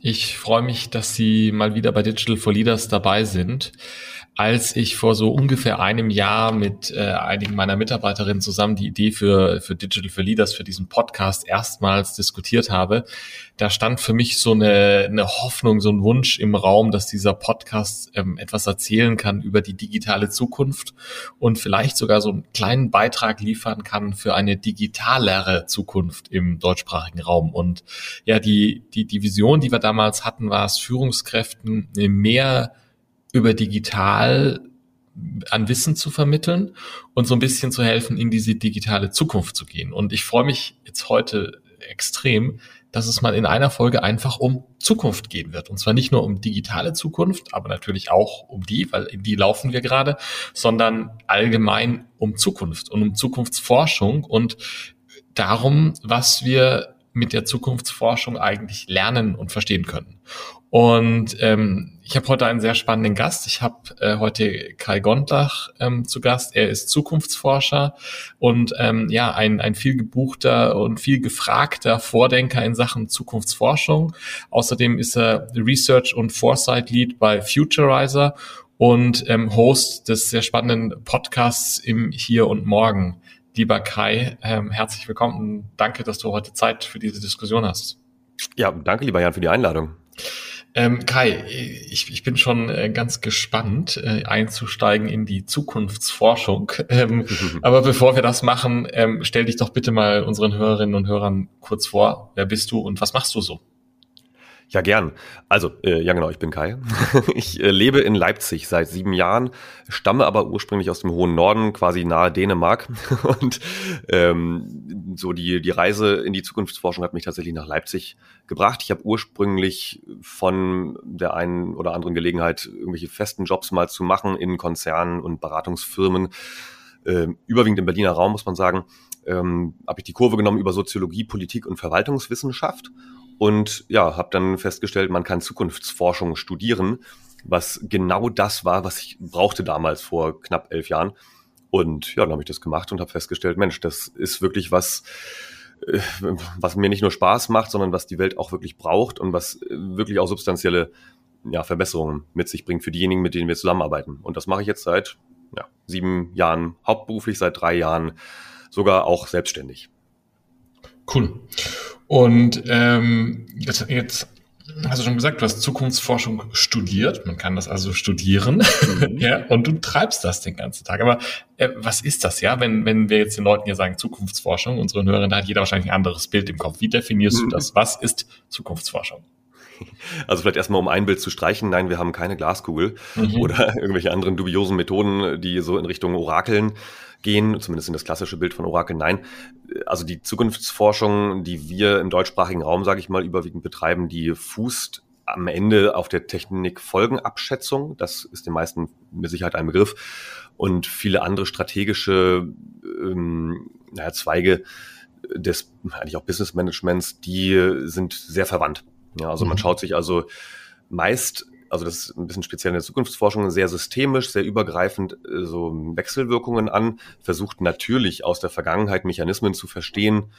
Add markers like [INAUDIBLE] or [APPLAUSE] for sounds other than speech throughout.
ich freue mich, dass Sie mal wieder bei Digital for Leaders dabei sind als ich vor so ungefähr einem Jahr mit äh, einigen meiner Mitarbeiterinnen zusammen die Idee für, für Digital for Leaders, für diesen Podcast erstmals diskutiert habe, da stand für mich so eine, eine Hoffnung, so ein Wunsch im Raum, dass dieser Podcast ähm, etwas erzählen kann über die digitale Zukunft und vielleicht sogar so einen kleinen Beitrag liefern kann für eine digitalere Zukunft im deutschsprachigen Raum. Und ja, die, die, die Vision, die wir damals hatten, war es, Führungskräften mehr über digital an Wissen zu vermitteln und so ein bisschen zu helfen, in diese digitale Zukunft zu gehen. Und ich freue mich jetzt heute extrem, dass es mal in einer Folge einfach um Zukunft gehen wird. Und zwar nicht nur um digitale Zukunft, aber natürlich auch um die, weil in die laufen wir gerade, sondern allgemein um Zukunft und um Zukunftsforschung und darum, was wir mit der Zukunftsforschung eigentlich lernen und verstehen können. Und ähm, ich habe heute einen sehr spannenden Gast. Ich habe äh, heute Kai Gondlach ähm, zu Gast. Er ist Zukunftsforscher und ähm, ja ein, ein viel gebuchter und viel gefragter Vordenker in Sachen Zukunftsforschung. Außerdem ist er Research und Foresight Lead bei Futurizer und ähm, Host des sehr spannenden Podcasts im Hier und Morgen. Lieber Kai, ähm, herzlich willkommen danke, dass du heute Zeit für diese Diskussion hast. Ja, danke, lieber Jan, für die Einladung. Ähm, Kai, ich, ich bin schon äh, ganz gespannt, äh, einzusteigen in die Zukunftsforschung. [LAUGHS] Ähm, [LAUGHS] aber bevor wir das machen, ähm, stell dich doch bitte mal unseren Hörerinnen und Hörern kurz vor. Wer bist du und was machst du so? Ja, gern. Also, äh, ja genau, ich bin Kai. [LAUGHS] ich äh, lebe in Leipzig seit sieben Jahren, stamme aber ursprünglich aus dem hohen Norden, quasi nahe Dänemark. [LAUGHS] Und ähm, so die, die Reise in die Zukunftsforschung hat mich tatsächlich nach Leipzig gebracht. Ich habe ursprünglich von der einen oder anderen Gelegenheit, irgendwelche festen Jobs mal zu machen in Konzernen und Beratungsfirmen, äh, überwiegend im Berliner Raum, muss man sagen, ähm, habe ich die Kurve genommen über Soziologie, Politik und Verwaltungswissenschaft und ja, habe dann festgestellt, man kann Zukunftsforschung studieren, was genau das war, was ich brauchte damals vor knapp elf Jahren. Und ja, dann habe ich das gemacht und habe festgestellt, Mensch, das ist wirklich was, äh, was mir nicht nur Spaß macht, sondern was die Welt auch wirklich braucht und was äh, wirklich auch substanzielle ja, Verbesserungen mit sich bringt für diejenigen, mit denen wir zusammenarbeiten. Und das mache ich jetzt seit ja, sieben Jahren hauptberuflich, seit drei Jahren sogar auch selbstständig. Cool. Und ähm, jetzt, jetzt hast du schon gesagt, du hast Zukunftsforschung studiert. Man kann das also studieren. Mhm. [LAUGHS] ja, und du treibst das den ganzen Tag. Aber äh, was ist das, ja? Wenn, wenn wir jetzt den Leuten hier sagen Zukunftsforschung, unseren Hörern, da hat jeder wahrscheinlich ein anderes Bild im Kopf. Wie definierst mhm. du das? Was ist Zukunftsforschung? [LAUGHS] Also vielleicht erstmal, um ein Bild zu streichen. Nein, wir haben keine Glaskugel mhm. oder [LAUGHS] irgendwelche anderen dubiosen Methoden, die so in Richtung Orakeln gehen, zumindest in das klassische Bild von Orakel. Nein, also die Zukunftsforschung, die wir im deutschsprachigen Raum, sage ich mal, überwiegend betreiben, die fußt am Ende auf der Technikfolgenabschätzung. Das ist den meisten mit Sicherheit ein Begriff. Und viele andere strategische ähm, naja, Zweige des eigentlich auch Business Managements, die sind sehr verwandt. Ja, also mhm. man schaut sich also meist also das ist ein bisschen speziell in der Zukunftsforschung, sehr systemisch, sehr übergreifend äh, so Wechselwirkungen an, versucht natürlich aus der Vergangenheit Mechanismen zu verstehen,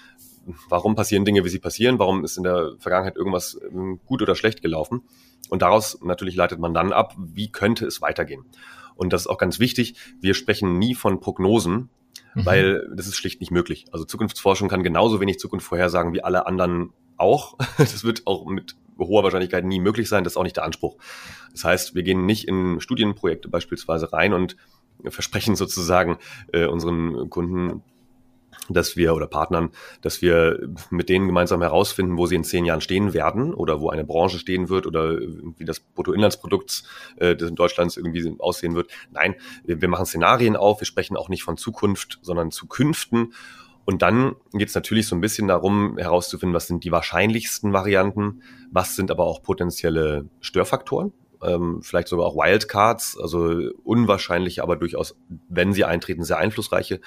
warum passieren Dinge, wie sie passieren, warum ist in der Vergangenheit irgendwas ähm, gut oder schlecht gelaufen. Und daraus natürlich leitet man dann ab, wie könnte es weitergehen. Und das ist auch ganz wichtig, wir sprechen nie von Prognosen, mhm. weil das ist schlicht nicht möglich. Also Zukunftsforschung kann genauso wenig Zukunft vorhersagen wie alle anderen auch. [LAUGHS] Das wird auch mit hoher Wahrscheinlichkeit nie möglich sein. Das ist auch nicht der Anspruch. Das heißt, wir gehen nicht in Studienprojekte beispielsweise rein und versprechen sozusagen äh, unseren Kunden, dass wir oder Partnern, dass wir mit denen gemeinsam herausfinden, wo sie in zehn Jahren stehen werden oder wo eine Branche stehen wird oder wie das Bruttoinlandsprodukt äh, Deutschlands irgendwie aussehen wird. Nein, wir, wir machen Szenarien auf, wir sprechen auch nicht von Zukunft, sondern Zukünften Und dann geht es natürlich so ein bisschen darum, herauszufinden, was sind die wahrscheinlichsten Varianten, was sind aber auch potenzielle Störfaktoren, ähm, vielleicht sogar auch Wildcards, also unwahrscheinliche, aber durchaus, wenn sie eintreten, sehr einflussreiche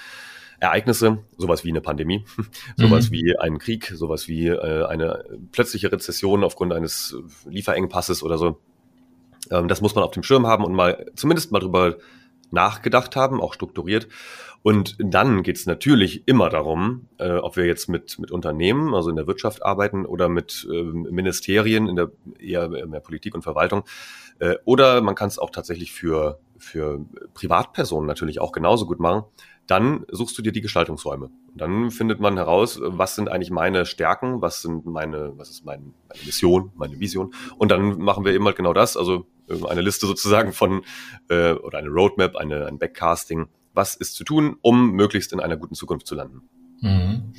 Ereignisse, sowas wie eine Pandemie, [LAUGHS] sowas mhm. wie einen Krieg, sowas wie äh, eine plötzliche Rezession aufgrund eines Lieferengpasses oder so. Ähm, das muss man auf dem Schirm haben und mal zumindest mal drüber nachgedacht haben, auch strukturiert. Und dann geht es natürlich immer darum, äh, ob wir jetzt mit, mit Unternehmen, also in der Wirtschaft arbeiten oder mit äh, Ministerien in der eher mehr Politik und Verwaltung. Äh, oder man kann es auch tatsächlich für, für Privatpersonen natürlich auch genauso gut machen. Dann suchst du dir die Gestaltungsräume. Und dann findet man heraus, was sind eigentlich meine Stärken, was sind meine, was ist mein, meine Mission, meine Vision. Und dann machen wir eben halt genau das. Also eine Liste sozusagen von äh, oder eine Roadmap, eine, ein Backcasting. Was ist zu tun, um möglichst in einer guten Zukunft zu landen? Mhm.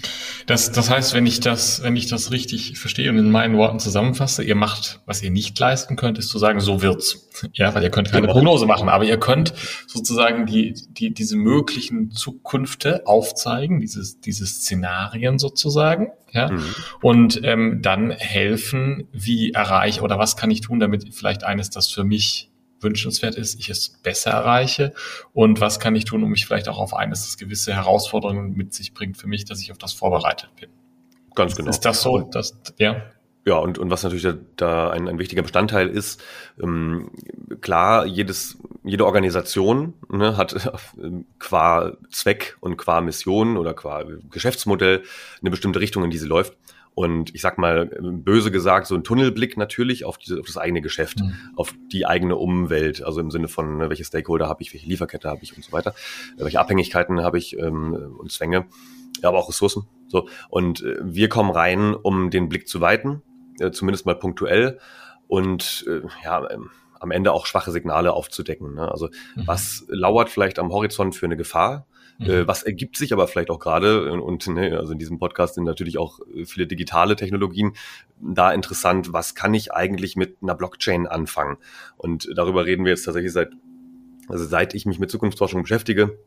Das, das heißt, wenn ich das, wenn ich das richtig verstehe und in meinen Worten zusammenfasse, ihr macht, was ihr nicht leisten könnt, ist zu sagen, so wird's. [LAUGHS] Ja, weil ihr könnt keine genau. Prognose machen, aber ihr könnt sozusagen die, die, diese möglichen Zukünfte aufzeigen, dieses, diese Szenarien sozusagen, ja, mhm. und ähm, dann helfen, wie erreiche oder was kann ich tun, damit vielleicht eines das für mich wünschenswert ist, ich es besser erreiche und was kann ich tun, um mich vielleicht auch auf eines das gewisse Herausforderungen mit sich bringt für mich, dass ich auf das vorbereitet bin. Ganz genau. Ist das so? Dass, ja. Ja, und, und was natürlich da, da ein, ein wichtiger Bestandteil ist, ähm, klar, jedes, jede Organisation ne, hat äh, [LAUGHS] qua Zweck und qua Mission oder qua Geschäftsmodell eine bestimmte Richtung, in die sie läuft. Und ich sag mal, böse gesagt, so ein Tunnelblick natürlich auf, diese, auf das eigene Geschäft, mhm. auf die eigene Umwelt, also im Sinne von, ne, welche Stakeholder habe ich, welche Lieferkette habe ich und so weiter, äh, welche Abhängigkeiten habe ich ähm, und Zwänge, aber auch Ressourcen. So. Und äh, wir kommen rein, um den Blick zu weiten, äh, zumindest mal punktuell und äh, ja, ähm, am Ende auch schwache Signale aufzudecken. Ne? Also mhm. was lauert vielleicht am Horizont für eine Gefahr? Mhm. Äh, was ergibt sich aber vielleicht auch gerade, äh, und ne, also in diesem Podcast sind natürlich auch äh, viele digitale Technologien da interessant, was kann ich eigentlich mit einer Blockchain anfangen? Und darüber reden wir jetzt tatsächlich seit, also seit ich mich mit Zukunftsforschung beschäftige,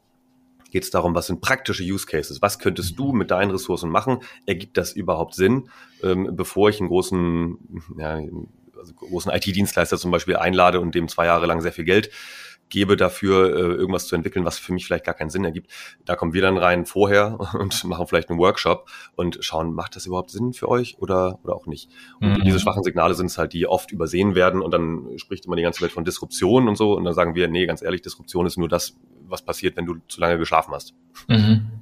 geht es darum, was sind praktische Use Cases? Was könntest du mit deinen Ressourcen machen? Ergibt das überhaupt Sinn, ähm, bevor ich einen großen, ja, also großen IT-Dienstleister zum Beispiel einlade und dem zwei Jahre lang sehr viel Geld gebe dafür, äh, irgendwas zu entwickeln, was für mich vielleicht gar keinen Sinn ergibt. Da kommen wir dann rein vorher [LAUGHS] und machen vielleicht einen Workshop und schauen, macht das überhaupt Sinn für euch oder, oder auch nicht. Und mhm. diese schwachen Signale sind es halt, die oft übersehen werden und dann spricht immer die ganze Welt von Disruption und so und dann sagen wir, nee, ganz ehrlich, Disruption ist nur das, was passiert, wenn du zu lange geschlafen hast. Mhm.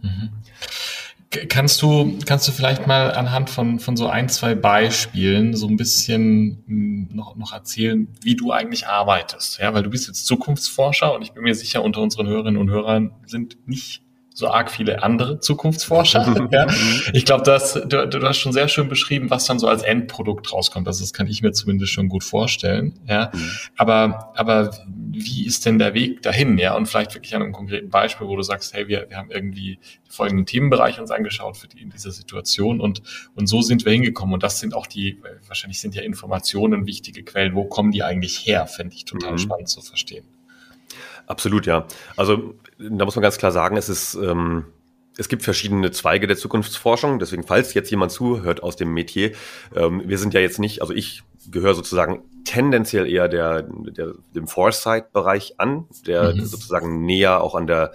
Kannst du, kannst du vielleicht mal anhand von, von so ein, zwei Beispielen so ein bisschen hm, noch, noch erzählen, wie du eigentlich arbeitest? Ja, weil du bist jetzt Zukunftsforscher und ich bin mir sicher, unter unseren Hörerinnen und Hörern sind nicht so arg viele andere Zukunftsforscher. [LAUGHS] ja. Ich glaube, du, du hast schon sehr schön beschrieben, was dann so als Endprodukt rauskommt. Also das kann ich mir zumindest schon gut vorstellen. Ja. Mhm. Aber, aber wie ist denn der Weg dahin? Ja, und vielleicht wirklich an einem konkreten Beispiel, wo du sagst, hey, wir, wir haben irgendwie folgenden Themenbereich uns angeschaut für die in dieser Situation und, und so sind wir hingekommen. Und das sind auch die, wahrscheinlich sind ja Informationen wichtige Quellen. Wo kommen die eigentlich her? Fände ich total mhm. spannend zu verstehen. Absolut, ja. Also da muss man ganz klar sagen, es ist, ähm, es gibt verschiedene Zweige der Zukunftsforschung. Deswegen, falls jetzt jemand zuhört aus dem Metier, ähm, wir sind ja jetzt nicht, also ich gehöre sozusagen tendenziell eher der, der dem Foresight-Bereich an, der mhm. sozusagen näher auch an der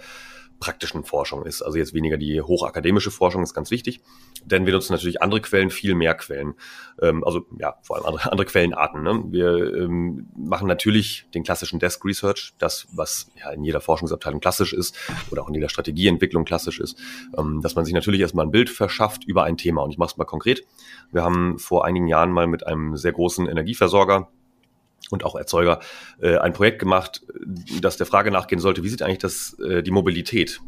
praktischen Forschung ist. Also jetzt weniger die hochakademische Forschung ist ganz wichtig, denn wir nutzen natürlich andere Quellen, viel mehr Quellen. Ähm, also ja, vor allem andere, andere Quellenarten. Ne? Wir ähm, machen natürlich den klassischen Desk Research, das, was ja in jeder Forschungsabteilung klassisch ist oder auch in jeder Strategieentwicklung klassisch ist, ähm, dass man sich natürlich erstmal ein Bild verschafft über ein Thema. Und ich mache es mal konkret. Wir haben vor einigen Jahren mal mit einem sehr großen Energieversorger und auch Erzeuger äh, ein Projekt gemacht, das der Frage nachgehen sollte, wie sieht eigentlich das, äh, die Mobilität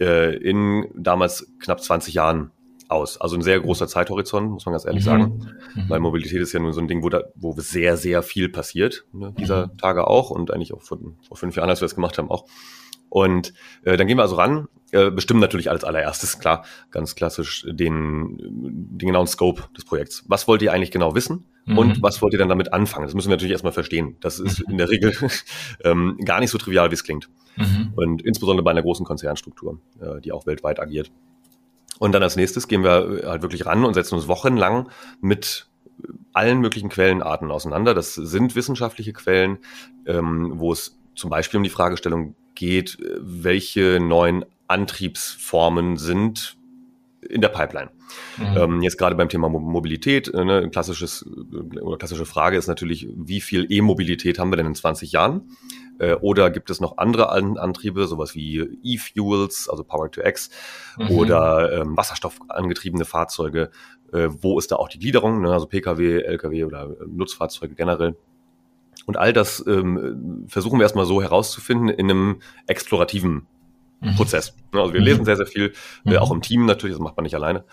äh, in damals knapp 20 Jahren aus. Also ein sehr großer Zeithorizont, muss man ganz ehrlich mhm. sagen. Mhm. Weil Mobilität ist ja nur so ein Ding, wo, da, wo sehr, sehr viel passiert, ne, dieser mhm. Tage auch und eigentlich auch vor, vor fünf Jahren, als wir das gemacht haben, auch. Und äh, dann gehen wir also ran, äh, bestimmen natürlich als allererstes, klar, ganz klassisch, den, den genauen Scope des Projekts. Was wollt ihr eigentlich genau wissen? Mhm. Und was wollt ihr dann damit anfangen? Das müssen wir natürlich erstmal verstehen. Das ist mhm. in der Regel [LAUGHS] ähm, gar nicht so trivial, wie es klingt. Mhm. Und insbesondere bei einer großen Konzernstruktur, äh, die auch weltweit agiert. Und dann als nächstes gehen wir halt wirklich ran und setzen uns wochenlang mit allen möglichen Quellenarten auseinander. Das sind wissenschaftliche Quellen, ähm, wo es zum Beispiel um die Fragestellung geht, welche neuen Antriebsformen sind in der Pipeline. Mhm. Ähm, jetzt gerade beim Thema Mobilität, äh, ne, klassisches äh, oder klassische Frage ist natürlich, wie viel E-Mobilität haben wir denn in 20 Jahren? Äh, oder gibt es noch andere An Antriebe, sowas wie E-Fuels, also Power to X, mhm. oder ähm, wasserstoffangetriebene Fahrzeuge? Äh, wo ist da auch die Gliederung, ne? also Pkw, Lkw oder äh, Nutzfahrzeuge generell? Und all das ähm, versuchen wir erstmal so herauszufinden in einem explorativen mhm. Prozess. Also wir mhm. lesen sehr, sehr viel, äh, mhm. auch im Team natürlich, das macht man nicht alleine.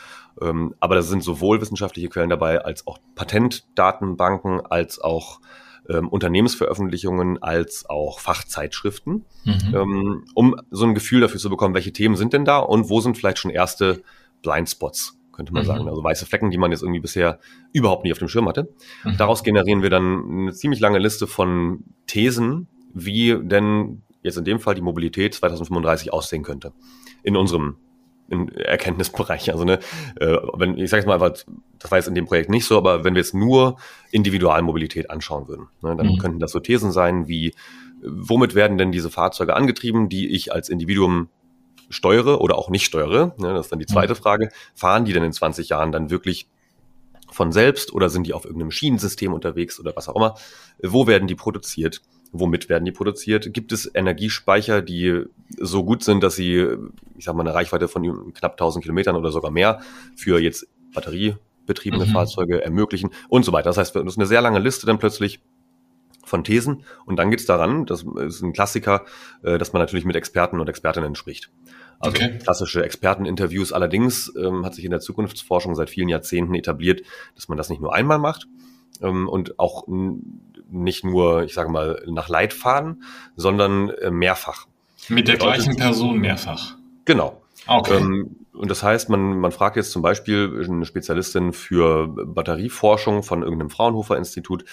Ähm, aber da sind sowohl wissenschaftliche Quellen dabei, als auch Patentdatenbanken, als auch ähm, Unternehmensveröffentlichungen, als auch Fachzeitschriften, mhm. ähm, um so ein Gefühl dafür zu bekommen, welche Themen sind denn da und wo sind vielleicht schon erste Blindspots könnte man mhm. sagen. Also weiße Flecken, die man jetzt irgendwie bisher überhaupt nicht auf dem Schirm hatte. Mhm. Daraus generieren wir dann eine ziemlich lange Liste von Thesen, wie denn jetzt in dem Fall die Mobilität 2035 aussehen könnte. In unserem Erkenntnisbereich. Also ne, äh, wenn ich sage jetzt mal, das war jetzt in dem Projekt nicht so, aber wenn wir jetzt nur Individualmobilität anschauen würden, ne, dann mhm. könnten das so Thesen sein wie, womit werden denn diese Fahrzeuge angetrieben, die ich als Individuum steuere oder auch nicht steuere. Ne, das ist dann die zweite mhm. Frage. Fahren die denn in 20 Jahren dann wirklich von selbst oder sind die auf irgendeinem Schienensystem unterwegs oder was auch immer? Wo werden die produziert? Womit werden die produziert? Gibt es Energiespeicher, die so gut sind, dass sie, ich sag mal, eine Reichweite von knapp 1000 Kilometern oder sogar mehr für jetzt batteriebetriebene mhm. Fahrzeuge ermöglichen und so weiter. Das heißt, das ist eine sehr lange Liste dann plötzlich von Thesen und dann geht's daran, das ist ein Klassiker, äh, dass man natürlich mit Experten und Expertinnen spricht. Also okay. klassische Experteninterviews. Allerdings ähm, hat sich in der Zukunftsforschung seit vielen Jahrzehnten etabliert, dass man das nicht nur einmal macht und auch nicht nur, ich sage mal, nach Leitfaden, sondern äh, mehrfach. Mit der gleichen Person mehrfach. Genau. Okay. Ähm, und das heißt, man, man fragt jetzt zum Beispiel eine Spezialistin für Batterieforschung von irgendeinem Fraunhofer-Institut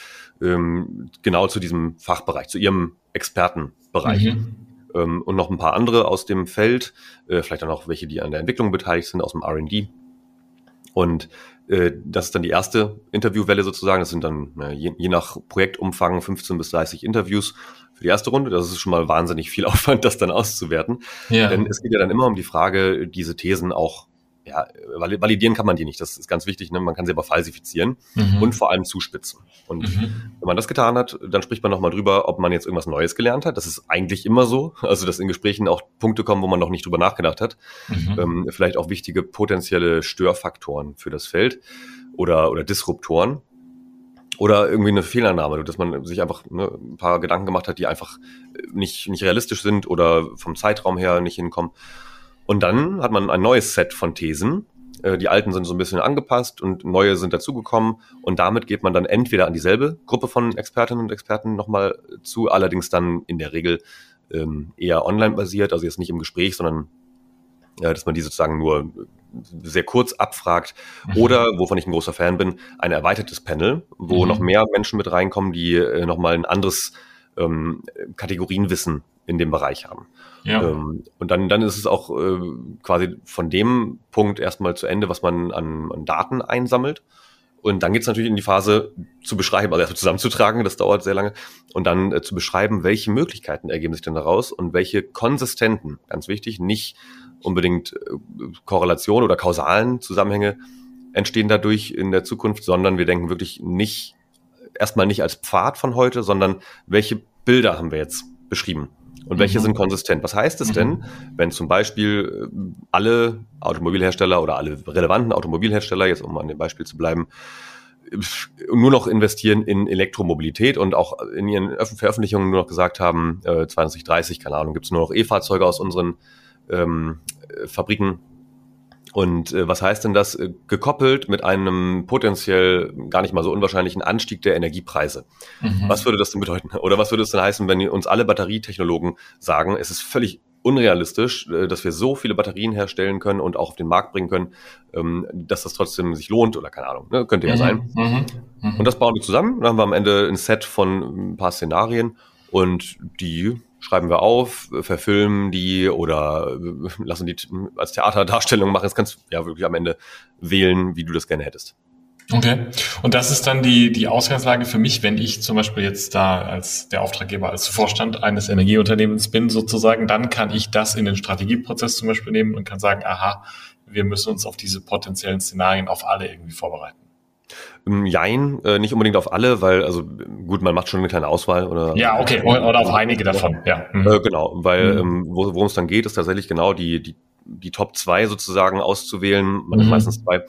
ähm, genau zu diesem Fachbereich, zu ihrem Expertenbereich. Mhm. Ähm, und noch ein paar andere aus dem Feld, äh, vielleicht auch noch welche, die an der Entwicklung beteiligt sind, aus dem RD. Und äh, das ist dann die erste Interviewwelle sozusagen. Das sind dann äh, je, je, nach Projektumfang 15 bis 30 Interviews für die erste Runde. Das ist schon mal wahnsinnig viel [LAUGHS] Aufwand, das dann auszuwerten. Ja. Denn es geht ja dann immer um die Frage, diese Thesen auch ja, validieren kann man die nicht. Das ist ganz wichtig. Ne? Man kann sie aber falsifizieren mhm. und vor allem zuspitzen. Und mhm. wenn man das getan hat, dann spricht man nochmal drüber, ob man jetzt irgendwas Neues gelernt hat. Das ist eigentlich immer so. Also, dass in Gesprächen auch Punkte kommen, wo man noch nicht drüber nachgedacht hat. Mhm. Ähm, vielleicht auch wichtige potenzielle Störfaktoren für das Feld oder, oder Disruptoren. Oder irgendwie eine Fehlannahme, dass man sich einfach ne, ein paar Gedanken gemacht hat, die einfach nicht, nicht realistisch sind oder vom Zeitraum her nicht hinkommen. Und dann hat man ein neues Set von Thesen. Äh, die alten sind so ein bisschen angepasst und neue sind dazugekommen. Und damit geht man dann entweder an dieselbe Gruppe von Expertinnen und Experten nochmal zu, allerdings dann in der Regel ähm, eher online basiert, also jetzt nicht im Gespräch, sondern ja, dass man die sozusagen nur sehr kurz abfragt. Mhm. Oder, wovon ich ein großer Fan bin, ein erweitertes Panel, wo mhm. noch mehr Menschen mit reinkommen, die äh, nochmal ein anderes ähm, Kategorienwissen in dem Bereich haben. Ja. Ähm, und dann, dann ist es auch äh, quasi von dem Punkt erstmal zu Ende, was man an, an Daten einsammelt. Und dann geht es natürlich in die Phase zu beschreiben, also erstmal zusammenzutragen, das dauert sehr lange, und dann äh, zu beschreiben, welche Möglichkeiten ergeben sich denn daraus und welche konsistenten, ganz wichtig, nicht unbedingt äh, Korrelationen oder kausalen Zusammenhänge entstehen dadurch in der Zukunft, sondern wir denken wirklich nicht, erstmal nicht als Pfad von heute, sondern welche Bilder haben wir jetzt beschrieben und welche mhm. sind konsistent. Was heißt es mhm. denn, wenn zum Beispiel äh, alle Automobilhersteller oder alle relevanten Automobilhersteller, jetzt um an dem Beispiel zu bleiben, nur noch investieren in Elektromobilität und auch in ihren Veröffentlichungen nur noch gesagt haben, äh, 2030, keine Ahnung, gibt es nur noch E-Fahrzeuge aus unseren ähm, Fabriken und äh, was heißt denn das? Äh, gekoppelt mit einem potenziell gar nicht mal so unwahrscheinlichen Anstieg der Energiepreise. Mhm. Was würde das denn bedeuten? Oder was würde es denn heißen, wenn uns alle Batterietechnologen sagen, es ist völlig unrealistisch, äh, dass wir so viele Batterien herstellen können und auch auf den Markt bringen können, ähm, dass das trotzdem sich lohnt oder keine Ahnung, ne? könnte ja mhm. sein. Mhm. mhm. Und das bauen wir zusammen. Dann haben wir am Ende ein Set von ein paar Szenarien und die schreiben wir auf, verfilmen die oder lassen die als Theaterdarstellung machen. Das kannst du ja wirklich am Ende wählen, wie du das gerne hättest. Okay. Und das ist dann die, die Ausgangslage für mich, wenn ich zum Beispiel jetzt da als der Auftraggeber, als Vorstand eines Energieunternehmens bin, sozusagen, dann kann ich das in den Strategieprozess zum Beispiel nehmen und kann sagen, aha, wir müssen uns auf diese potenziellen Szenarien auf alle irgendwie vorbereiten. Ähm, jein, äh, nicht unbedingt auf alle, weil, also gut, man macht schon eine kleine Auswahl. Oder, ja, okay, oder auf einige davon, ja. Mhm. Äh, genau, weil mhm. ähm, worum es dann geht, ist tatsächlich genau die, die, die Top 2 sozusagen auszuwählen, man mhm. hat meistens zwei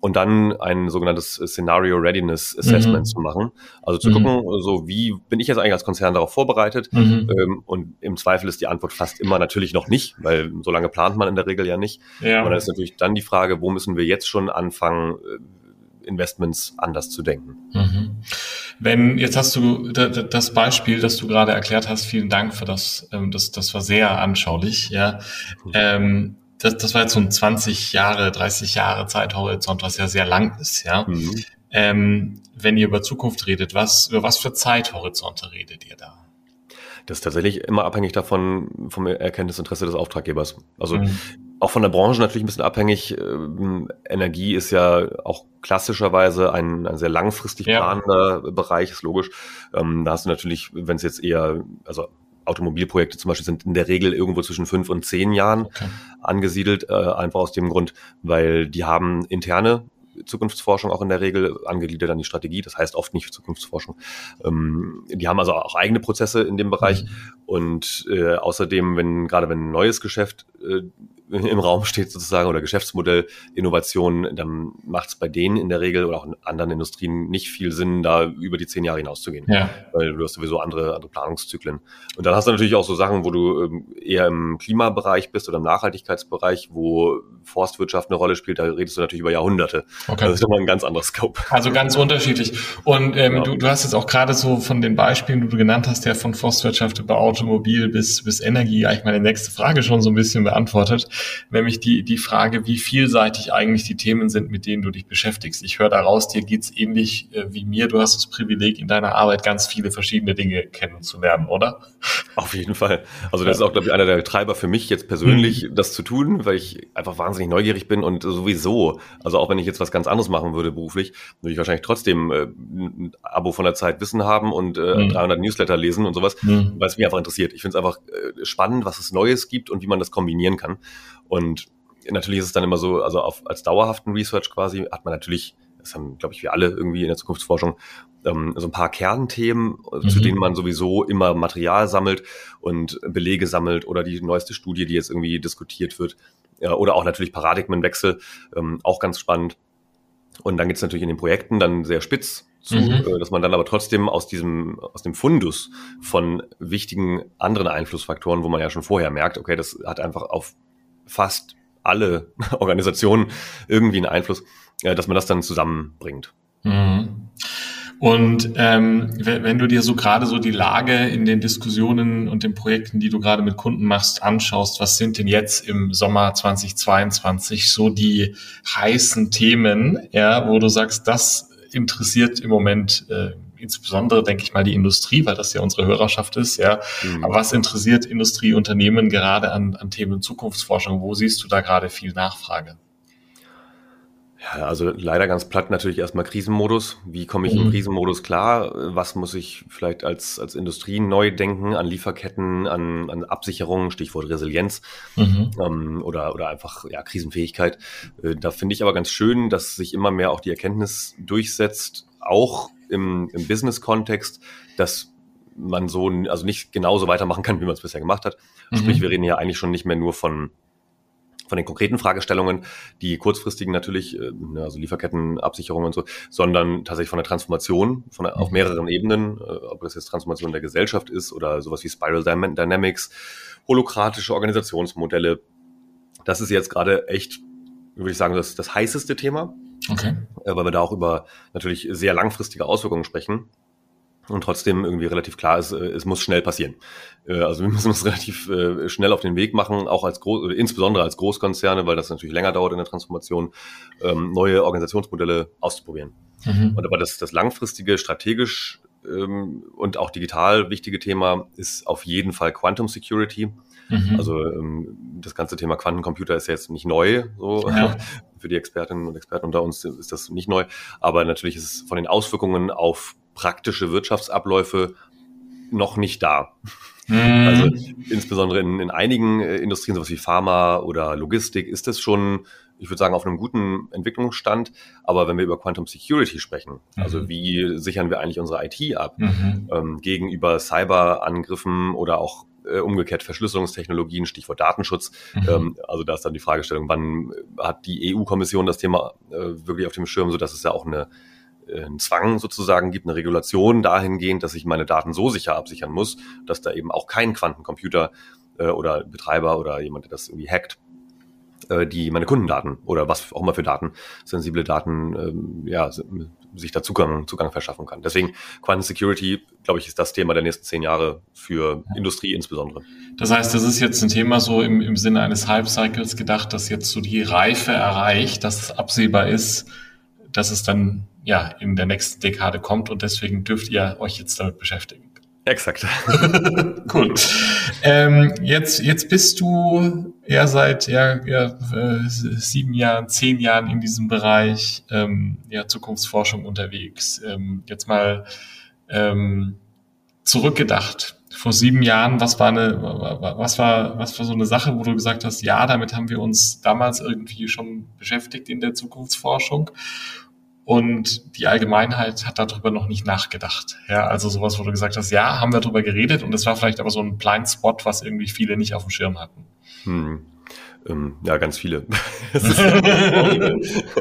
und dann ein sogenanntes Scenario Readiness Assessment mhm. zu machen. Also zu mhm. gucken, so wie bin ich jetzt eigentlich als Konzern darauf vorbereitet? Mhm. Ähm, und im Zweifel ist die Antwort fast immer natürlich noch nicht, weil so lange plant man in der Regel ja nicht. Ja. Aber dann ist natürlich dann die Frage, wo müssen wir jetzt schon anfangen, äh, Investments anders zu denken. Mhm. Wenn, jetzt hast du das Beispiel, das du gerade erklärt hast, vielen Dank für das, ähm, das, das war sehr anschaulich, ja. Mhm. Ähm, das, das war jetzt so ein 20 Jahre, 30 Jahre Zeithorizont, was ja sehr lang ist, ja. Mhm. Ähm, wenn ihr über Zukunft redet, was, über was für Zeithorizonte redet ihr da? Das ist tatsächlich immer abhängig davon, vom Erkenntnisinteresse des Auftraggebers. Also mhm. Auch von der Branche natürlich ein bisschen abhängig. Ähm, Energie ist ja auch klassischerweise ein, ein sehr langfristig planender ja. Bereich, ist logisch. Ähm, da hast du natürlich, wenn es jetzt eher, also Automobilprojekte zum Beispiel sind in der Regel irgendwo zwischen fünf und zehn Jahren okay. angesiedelt, äh, einfach aus dem Grund, weil die haben interne Zukunftsforschung auch in der Regel angegliedert an die Strategie, das heißt oft nicht Zukunftsforschung. Ähm, die haben also auch eigene Prozesse in dem Bereich mhm. und äh, außerdem, wenn gerade wenn ein neues Geschäft äh, im Raum steht sozusagen oder Geschäftsmodell Innovation, dann macht es bei denen in der Regel oder auch in anderen Industrien nicht viel Sinn, da über die zehn Jahre hinauszugehen, ja. weil du hast sowieso andere, andere Planungszyklen. Und dann hast du natürlich auch so Sachen, wo du ähm, eher im Klimabereich bist oder im Nachhaltigkeitsbereich, wo Forstwirtschaft eine Rolle spielt, da redest du natürlich über Jahrhunderte. Okay. Das ist immer ein ganz anderes Scope. Also ganz unterschiedlich. Und ähm, ja. du, du hast jetzt auch gerade so von den Beispielen, die du genannt hast, ja von Forstwirtschaft über Automobil bis, bis Energie, eigentlich meine nächste Frage schon so ein bisschen beantwortet nämlich die, die Frage, wie vielseitig eigentlich die Themen sind, mit denen du dich beschäftigst. Ich höre daraus, dir geht's ähnlich äh, wie mir. Du hast das Privileg, in deiner Arbeit ganz viele verschiedene Dinge kennenzulernen, oder? Auf jeden Fall. Also das ist auch, glaube ich, einer der Treiber für mich jetzt persönlich, mhm. das zu tun, weil ich einfach wahnsinnig neugierig bin und sowieso, also auch wenn ich jetzt was ganz anderes machen würde beruflich, würde ich wahrscheinlich trotzdem äh, ein Abo von der Zeit Wissen haben und äh, mhm. 300 Newsletter lesen und sowas, mhm. weil es mich einfach interessiert. Ich finde es einfach äh, spannend, was es Neues gibt und wie man das kombinieren kann. Und natürlich ist es dann immer so, also auf, als dauerhaften Research quasi hat man natürlich, das haben, glaube ich, wir alle irgendwie in der Zukunftsforschung, ähm, so ein paar Kernthemen, mhm. zu denen man sowieso immer Material sammelt und Belege sammelt oder die neueste Studie, die jetzt irgendwie diskutiert wird. Ja, oder auch natürlich Paradigmenwechsel, ähm, auch ganz spannend. Und dann geht es natürlich in den Projekten dann sehr spitz zu, mhm. äh, dass man dann aber trotzdem aus diesem, aus dem Fundus von wichtigen anderen Einflussfaktoren, wo man ja schon vorher merkt, okay, das hat einfach auf fast alle [LAUGHS] Organisationen irgendwie einen Einfluss, äh, dass man das dann zusammenbringt. Mhm. Und ähm, wenn du dir so gerade so die Lage in den Diskussionen und den Projekten, die du gerade mit Kunden machst, anschaust, was sind denn jetzt im Sommer 2022 so die heißen Themen, ja, wo du sagst, das interessiert im Moment äh, insbesondere, denke ich mal, die Industrie, weil das ja unsere Hörerschaft ist, ja. Mhm. Aber was interessiert Industrieunternehmen gerade an, an Themen Zukunftsforschung? Wo siehst du da gerade viel Nachfrage? Ja, also leider ganz platt natürlich erstmal Krisenmodus. Wie komme ich mhm. im Krisenmodus klar? Was muss ich vielleicht als, als Industrie neu denken an Lieferketten, an, an Absicherungen, Stichwort Resilienz mhm. ähm, oder, oder einfach ja, Krisenfähigkeit. Äh, da finde ich aber ganz schön, dass sich immer mehr auch die Erkenntnis durchsetzt, auch im, im Business-Kontext, dass man so also nicht genauso weitermachen kann, wie man es bisher gemacht hat. Mhm. Sprich, wir reden ja eigentlich schon nicht mehr nur von von den konkreten Fragestellungen, die kurzfristigen natürlich, äh, ne, also Lieferkettenabsicherung und so, sondern tatsächlich von der Transformation von auf mhm. mehreren Ebenen, äh, ob das jetzt Transformation der Gesellschaft ist oder sowas wie Spiral Dynamics, holokratische Organisationsmodelle. Das ist jetzt gerade echt, würde ich sagen, das, das heißeste Thema. Okay. Äh, weil wir da auch über natürlich sehr langfristige Auswirkungen sprechen. Und trotzdem irgendwie relativ klar ist, äh, es muss schnell passieren. Äh, also wir [LAUGHS] müssen uns relativ schnell auf den Weg machen, auch als Groß, insbesondere als Großkonzerne, weil das natürlich länger dauert in der Transformation, ähm, neue Organisationsmodelle auszuprobieren. Mhm. Und aber das, das langfristige, strategisch ähm, und auch digital wichtige Thema ist auf jeden Fall Quantum Security. Mhm. Also ähm, das ganze Thema Quantencomputer ist jetzt nicht neu, so ja. [LAUGHS] für die Expertinnen und Experten unter uns ist das nicht neu. Aber natürlich ist es von den Auswirkungen auf praktische Wirtschaftsabläufe noch nicht da. Mhm. Also insbesondere in, in einigen äh, Industrien, sowas wie Pharma oder Logistik, ist es schon ich würde sagen, auf einem guten Entwicklungsstand. Aber wenn wir über Quantum Security sprechen, also mhm. wie sichern wir eigentlich unsere IT ab mhm. ähm, gegenüber Cyberangriffen oder auch äh, umgekehrt Verschlüsselungstechnologien, Stichwort Datenschutz. Mhm. Ähm, also da ist dann die Fragestellung, wann hat die EU-Kommission das Thema äh, wirklich auf dem Schirm, so dass es ja auch eine äh, einen Zwang sozusagen gibt, eine Regulation dahingehend, dass ich meine Daten so sicher absichern muss, dass da eben auch kein Quantencomputer äh, oder Betreiber oder jemand, der das irgendwie hackt, äh, die meine Kundendaten oder was auch immer für Daten, sensible Daten, ähm, ja, sich da Zugang, Zugang verschaffen kann. Deswegen Quantum Security, glaube ich, ist das Thema der nächsten zehn Jahre für ja. Industrie insbesondere. Das heißt, das ist jetzt ein Thema so im, im Sinne eines Hype-Cycles gedacht, dass jetzt so die Reife erreicht, dass es absehbar ist, dass es dann ja in der nächsten Dekade kommt und deswegen dürft ihr euch jetzt damit beschäftigen. Exakt. [LAUGHS] cool. Ähm, jetzt, jetzt bist du ja seit ja, ja, äh, sieben Jahren, zehn Jahren in diesem Bereich ähm, ja, Zukunftsforschung unterwegs. Ähm, jetzt mal ähm, zurückgedacht. Vor sieben Jahren, was war eine, was war, was war so eine Sache, wo du gesagt hast, ja, damit haben wir uns damals irgendwie schon beschäftigt in der Zukunftsforschung und die Allgemeinheit hat darüber noch nicht nachgedacht. Ja, also sowas, wo du gesagt hast, ja, haben wir darüber geredet und es war vielleicht aber so ein Blind Spot, was irgendwie viele nicht auf dem Schirm hatten. Hm. Ähm, ja, ganz viele. [LAUGHS] Das, ist das, Traurige.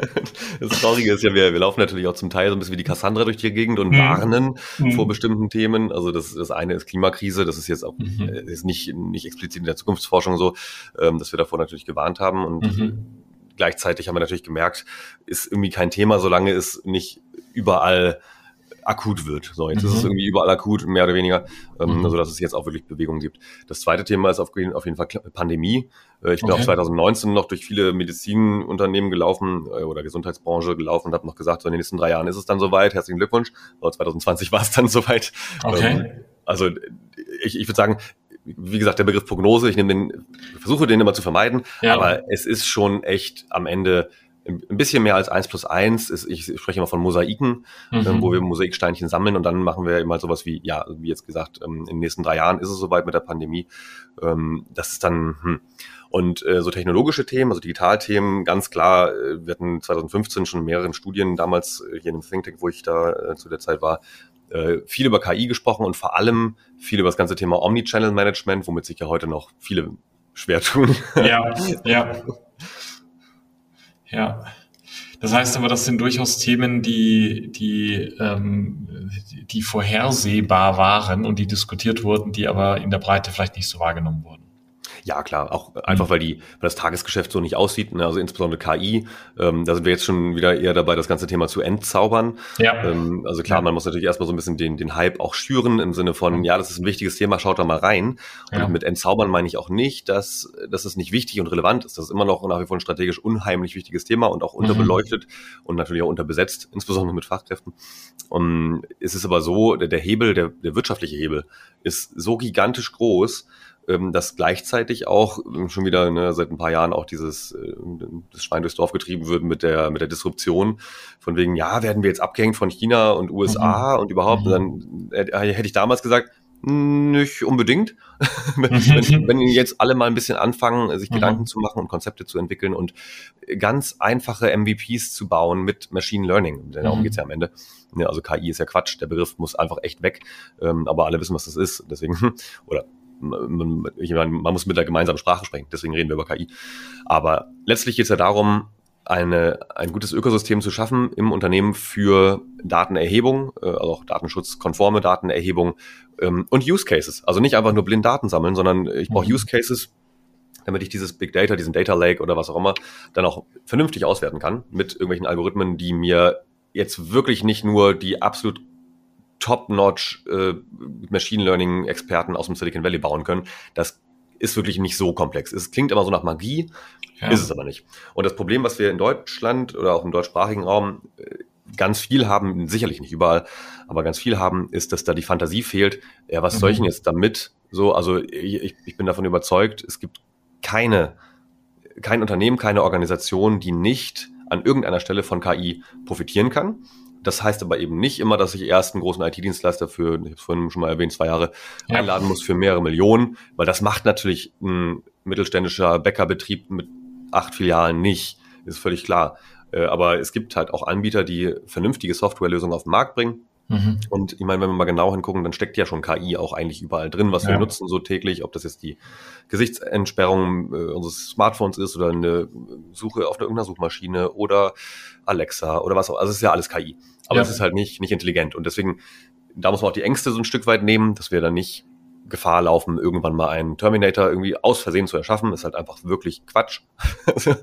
[LAUGHS] das Traurige ist ja, wir, wir laufen natürlich auch zum Teil so ein bisschen wie die Cassandra durch die Gegend und mhm. warnen mhm. vor bestimmten Themen. Also das, das eine ist Klimakrise, das ist jetzt auch mhm. Äh, ist nicht, nicht explizit in der Zukunftsforschung so, ähm, dass wir davor natürlich gewarnt haben und mhm gleichzeitig haben wir natürlich gemerkt, ist irgendwie kein Thema, solange es nicht überall akut wird. So, jetzt mhm. ist es mhm. irgendwie überall akut, mehr oder weniger, ähm, mhm. also dass es jetzt auch wirklich Bewegung gibt. Das zweite Thema ist auf, auf jeden Fall Pandemie. Äh, ich bin okay. auch 2019 noch durch viele Medizinunternehmen gelaufen äh, oder Gesundheitsbranche gelaufen und habe noch gesagt, so in den nächsten drei Jahren ist es dann soweit. Herzlichen Glückwunsch. Aber 2020 war es dann soweit. Okay. Ähm, also ich, ich würde sagen, wie gesagt, der Begriff Prognose, ich nehme den, versuche den immer zu vermeiden, ja. aber es ist schon echt am Ende ein bisschen mehr als eins plus eins. Ich spreche immer von Mosaiken, mhm. Ähm, wo wir Mosaiksteinchen sammeln und dann machen wir immer sowas wie, ja, wie jetzt gesagt, ähm, in den nächsten drei Jahren ist es soweit mit der Pandemie. Ähm, das ist dann, hm. Und äh, so technologische Themen, also Digitalthemen, ganz klar, äh, wir hatten 2015 schon mehreren Studien damals hier in dem Think Tank, wo ich da zu der Zeit war, äh, viel über KI gesprochen und vor allem viel über das ganze Thema Omnichannel Management, womit sich ja heute noch viele schwer tun. Ja, ja. Ja. Das heißt aber, das sind durchaus Themen, die, die, ähm, die vorhersehbar waren und die diskutiert wurden, die aber in der Breite vielleicht nicht so wahrgenommen wurden. Ja, klar, auch einfach, weil die, weil das Tagesgeschäft so nicht aussieht, ne? also insbesondere KI. Ähm, da sind wir jetzt schon wieder eher dabei, das ganze Thema zu entzaubern. Ja. Ähm, also klar, ja. man muss natürlich erstmal so ein bisschen den, den Hype auch schüren im Sinne von, ja, das ist ein wichtiges Thema, schaut da mal rein. Und ja. mit entzaubern meine ich auch nicht, dass, dass es nicht wichtig und relevant ist. Das ist immer noch nach wie vor ein strategisch unheimlich wichtiges Thema und auch mhm. unterbeleuchtet mhm. und natürlich auch unterbesetzt, insbesondere mit Fachkräften. Und es ist aber so, der, der Hebel, der, der wirtschaftliche Hebel ist so gigantisch groß, ähm, dass gleichzeitig auch ähm, schon wieder ne, seit ein paar Jahren auch dieses äh, das Schwein durchs Dorf getrieben wird mit der mit der Disruption von wegen ja werden wir jetzt abgehängt von China und USA mhm. und überhaupt mhm. dann äh, hätte ich damals gesagt nicht unbedingt. [LAUGHS] wenn, wenn jetzt alle mal ein bisschen anfangen, sich mhm. Gedanken zu machen und Konzepte zu entwickeln und ganz einfache MVPs zu bauen mit Machine Learning. Denn darum mhm. geht's ja am Ende. Ja, also KI ist ja Quatsch, der Begriff muss einfach echt weg. Ähm, aber alle wissen, was das ist. Deswegen, [LAUGHS] oder man, ich meine, man muss mit der gemeinsamen Sprache sprechen, deswegen reden wir über KI. Aber letztlich geht es ja darum, eine, ein gutes Ökosystem zu schaffen im Unternehmen für Datenerhebung, äh, also auch datenschutzkonforme Datenerhebung ähm, und Use Cases. Also nicht einfach nur blind Daten sammeln, sondern ich brauche mhm. Use Cases, damit ich dieses Big Data, diesen Data Lake oder was auch immer, dann auch vernünftig auswerten kann mit irgendwelchen Algorithmen, die mir jetzt wirklich nicht nur die absolut top-notch äh, Machine Learning-Experten aus dem Silicon Valley bauen können. Das ist wirklich nicht so komplex. Es klingt immer so nach Magie, ja. ist es aber nicht. Und das Problem, was wir in Deutschland oder auch im deutschsprachigen Raum äh, ganz viel haben, sicherlich nicht überall, aber ganz viel haben, ist, dass da die Fantasie fehlt. Ja, was mhm. soll ich denn mhm. jetzt damit? So, also ich, ich bin davon überzeugt, es gibt keine, kein Unternehmen, keine Organisation, die nicht an irgendeiner Stelle von KI profitieren kann. Das heißt aber eben nicht immer, dass ich erst einen großen IT-Dienstleister für, ich habe es vorhin schon mal erwähnt, zwei Jahre ja. einladen muss für mehrere Millionen, weil das macht natürlich ein mittelständischer Bäckerbetrieb mit acht Filialen nicht, ist völlig klar. Äh, aber es gibt halt auch Anbieter, die vernünftige Softwarelösungen auf den Markt bringen. Mhm. Und ich meine, wenn wir mal genau hingucken, dann steckt ja schon KI auch eigentlich überall drin, was ja. wir nutzen so täglich, ob das jetzt die Gesichtsentsperrung äh, unseres Smartphones ist oder eine Suche auf irgendeiner Suchmaschine oder Alexa oder was auch. Also es ist ja alles KI. Aber ja. es ist halt nicht, nicht intelligent. Und deswegen, da muss man auch die Ängste so ein Stück weit nehmen, dass wir dann nicht Gefahr laufen, irgendwann mal einen Terminator irgendwie aus Versehen zu erschaffen, ist halt einfach wirklich Quatsch. [LAUGHS]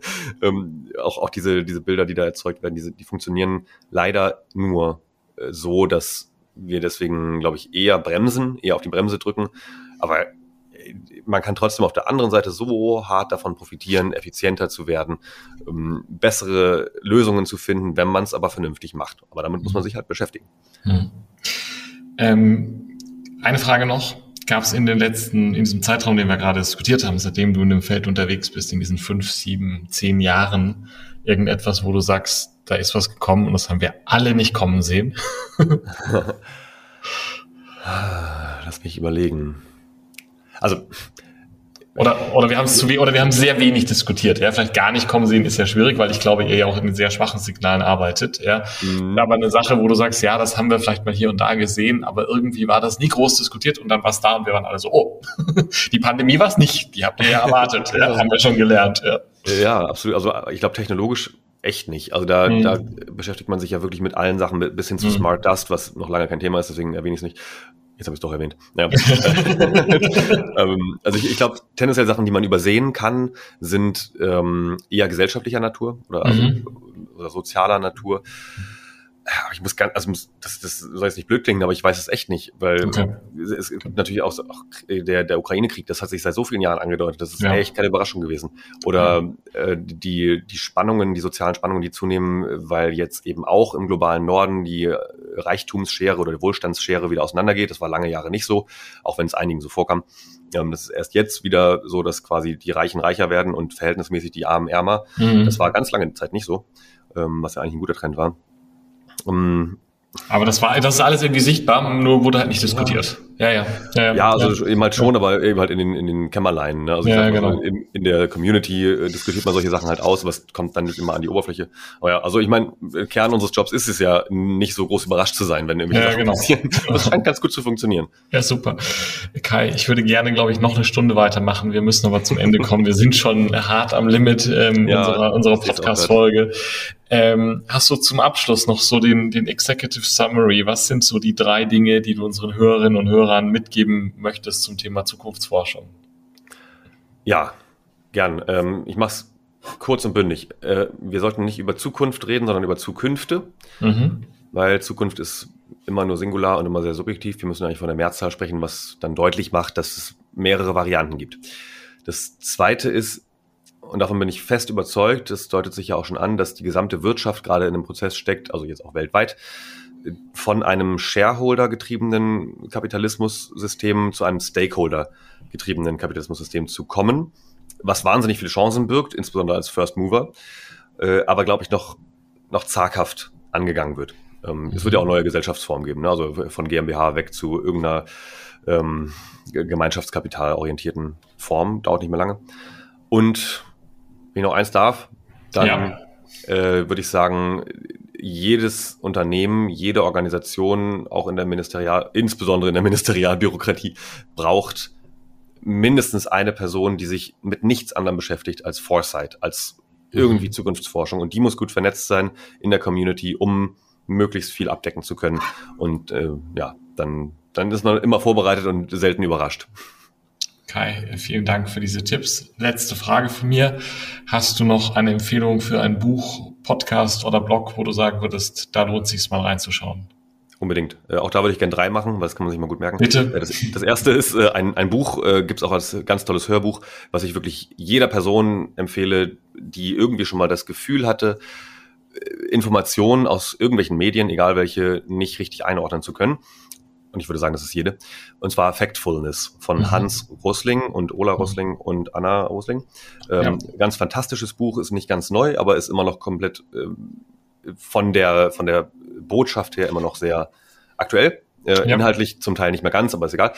ähm, auch, auch diese, diese Bilder, die da erzeugt werden, diese, die funktionieren leider nur so, dass wir deswegen, glaube ich, eher bremsen, eher auf die Bremse drücken. Aber äh, man kann trotzdem auf der anderen Seite so hart davon profitieren, effizienter zu werden, ähm, bessere Lösungen zu finden, wenn man es aber vernünftig macht. Aber damit muss man sich halt beschäftigen. Hm. Ähm, eine Frage noch gab es in den letzten, in diesem Zeitraum, den wir gerade diskutiert haben, seitdem du in dem Feld unterwegs bist, in diesen fünf, sieben, zehn Jahren, irgendetwas, wo du sagst, da ist was gekommen und das haben wir alle nicht kommen sehen? [LAUGHS] Lass mich überlegen. Also oder, oder wir haben es zu oder wir haben sehr wenig diskutiert. Ja, vielleicht gar nicht kommen sehen ist ja schwierig, weil ich glaube, ihr ja auch mit sehr schwachen Signalen arbeitet. Ja, mhm. aber eine Sache, wo du sagst, ja, das haben wir vielleicht mal hier und da gesehen, aber irgendwie war das nie groß diskutiert und dann war es da und wir waren alle so, oh, [LAUGHS] die Pandemie war es nicht, die habt ihr ja erwartet, [LAUGHS] ja, haben wir schon gelernt. Ja, ja absolut. Also ich glaube technologisch echt nicht. Also da, mhm. da beschäftigt man sich ja wirklich mit allen Sachen, bis hin zu mhm. Smart Dust, was noch lange kein Thema ist, deswegen erwähne ich es nicht. Jetzt habe ich es doch erwähnt. Ja. [LAUGHS] ähm, also ich, ich glaube, tendenziell Sachen, die man übersehen kann, sind ähm, eher gesellschaftlicher Natur oder, also, mhm. oder sozialer Natur ich muss ganz, also das, das soll jetzt nicht blöd klingen, aber ich weiß es echt nicht, weil okay. es gibt natürlich auch, auch der, der Ukraine-Krieg, das hat sich seit so vielen Jahren angedeutet, das ist ja. echt keine Überraschung gewesen. Oder äh, die, die Spannungen, die sozialen Spannungen, die zunehmen, weil jetzt eben auch im globalen Norden die Reichtumsschere oder die Wohlstandsschere wieder auseinandergeht. Das war lange Jahre nicht so, auch wenn es einigen so vorkam. Ähm, das ist erst jetzt wieder so, dass quasi die Reichen reicher werden und verhältnismäßig die Armen ärmer. Mhm. Das war ganz lange Zeit nicht so, ähm, was ja eigentlich ein guter Trend war. Um, aber das war, das ist alles irgendwie sichtbar, nur wurde halt nicht diskutiert. Ja, ja. Ja, ja, ja also eben halt schon, aber eben halt in den, in den Kämmerleinen. Ne? Also ja, genau. in, in, der Community äh, diskutiert man solche Sachen halt aus, aber es kommt dann nicht immer an die Oberfläche. Aber ja, also ich meine, Kern unseres Jobs ist es ja, nicht so groß überrascht zu sein, wenn irgendwelche ja, Sachen genau. passieren. [LAUGHS] Das scheint ganz gut zu funktionieren. Ja, super. Kai, ich würde gerne, glaube ich, noch eine Stunde weitermachen. Wir müssen aber zum Ende kommen. Wir sind schon hart am Limit ähm, ja, unserer, unserer Podcast-Folge. Ähm, hast du zum Abschluss noch so den, den Executive Summary? Was sind so die drei Dinge, die du unseren Hörerinnen und Hörern mitgeben möchtest zum Thema Zukunftsforschung? Ja, gern. Ähm, ich mache es kurz und bündig. Äh, wir sollten nicht über Zukunft reden, sondern über Zukünfte, mhm. weil Zukunft ist immer nur singular und immer sehr subjektiv. Wir müssen eigentlich von der Mehrzahl sprechen, was dann deutlich macht, dass es mehrere Varianten gibt. Das zweite ist, und davon bin ich fest überzeugt, das deutet sich ja auch schon an, dass die gesamte Wirtschaft gerade in einem Prozess steckt, also jetzt auch weltweit, von einem Shareholder-getriebenen Kapitalismussystem zu einem Stakeholder-getriebenen Kapitalismussystem zu kommen, was wahnsinnig viele Chancen birgt, insbesondere als First Mover, äh, aber glaube ich noch, noch zaghaft angegangen wird. Ähm, es wird ja auch neue Gesellschaftsformen geben, ne? also von GmbH weg zu irgendeiner ähm, gemeinschaftskapitalorientierten Form, dauert nicht mehr lange. Und wenn ich noch eins darf, dann ja. äh, würde ich sagen, jedes Unternehmen, jede Organisation, auch in der Ministerial, insbesondere in der Ministerialbürokratie, braucht mindestens eine Person, die sich mit nichts anderem beschäftigt als Foresight, als irgendwie mhm. Zukunftsforschung. Und die muss gut vernetzt sein in der Community, um möglichst viel abdecken zu können. Und äh, ja, dann, dann ist man immer vorbereitet und selten überrascht. Kai, vielen Dank für diese Tipps. Letzte Frage von mir. Hast du noch eine Empfehlung für ein Buch, Podcast oder Blog, wo du sagen würdest, da lohnt sich mal reinzuschauen? Unbedingt. Äh, auch da würde ich gerne drei machen, weil das kann man sich mal gut merken. Bitte. Äh, das, das erste ist äh, ein, ein Buch, äh, gibt es auch als ganz tolles Hörbuch, was ich wirklich jeder Person empfehle, die irgendwie schon mal das Gefühl hatte, Informationen aus irgendwelchen Medien, egal welche, nicht richtig einordnen zu können. Und ich würde sagen, das ist jede. Und zwar Factfulness von mhm. Hans Rosling und Ola mhm. Rosling und Anna Rosling. Ähm, ja. Ganz fantastisches Buch, ist nicht ganz neu, aber ist immer noch komplett ähm, von der, von der Botschaft her immer noch sehr aktuell. Äh, ja. Inhaltlich zum Teil nicht mehr ganz, aber ist egal.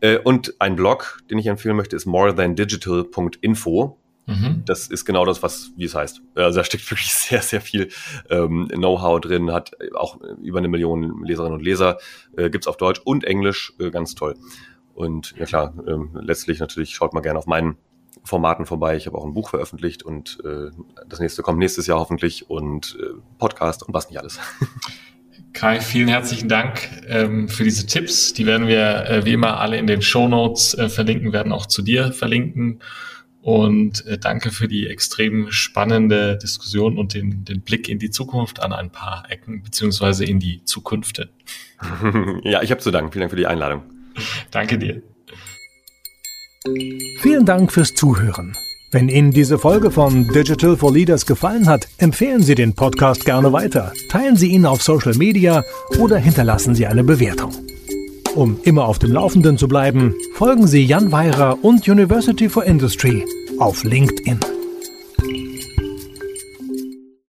Äh, und ein Blog, den ich empfehlen möchte, ist morethandigital.info. Mhm. Das ist genau das, was, wie es heißt. Also da steckt [LAUGHS] wirklich sehr, sehr viel ähm, Know-how drin, hat auch über eine Million Leserinnen und Leser, äh, gibt auf Deutsch und Englisch, äh, ganz toll. Und ja klar, ähm, letztlich natürlich schaut mal gerne auf meinen Formaten vorbei. Ich habe auch ein Buch veröffentlicht und äh, das nächste kommt nächstes Jahr hoffentlich und äh, Podcast und was nicht alles. [LAUGHS] Kai, vielen herzlichen Dank ähm, für diese Tipps. Die werden wir äh, wie immer alle in den Show Notes äh, verlinken, werden auch zu dir verlinken. Und äh, danke für die extrem spannende Diskussion und den, den Blick in die Zukunft an ein paar Ecken, beziehungsweise in die Zukünfte. [LAUGHS] ja, ich habe zu danken. Vielen Dank für die Einladung. Danke dir. Vielen Dank fürs Zuhören. Wenn Ihnen diese Folge von Digital for Leaders gefallen hat, empfehlen Sie den Podcast gerne weiter, teilen Sie ihn auf Social Media oder hinterlassen Sie eine Bewertung. Um immer auf dem Laufenden zu bleiben, folgen Sie Jan Weirer und University for Industry auf LinkedIn.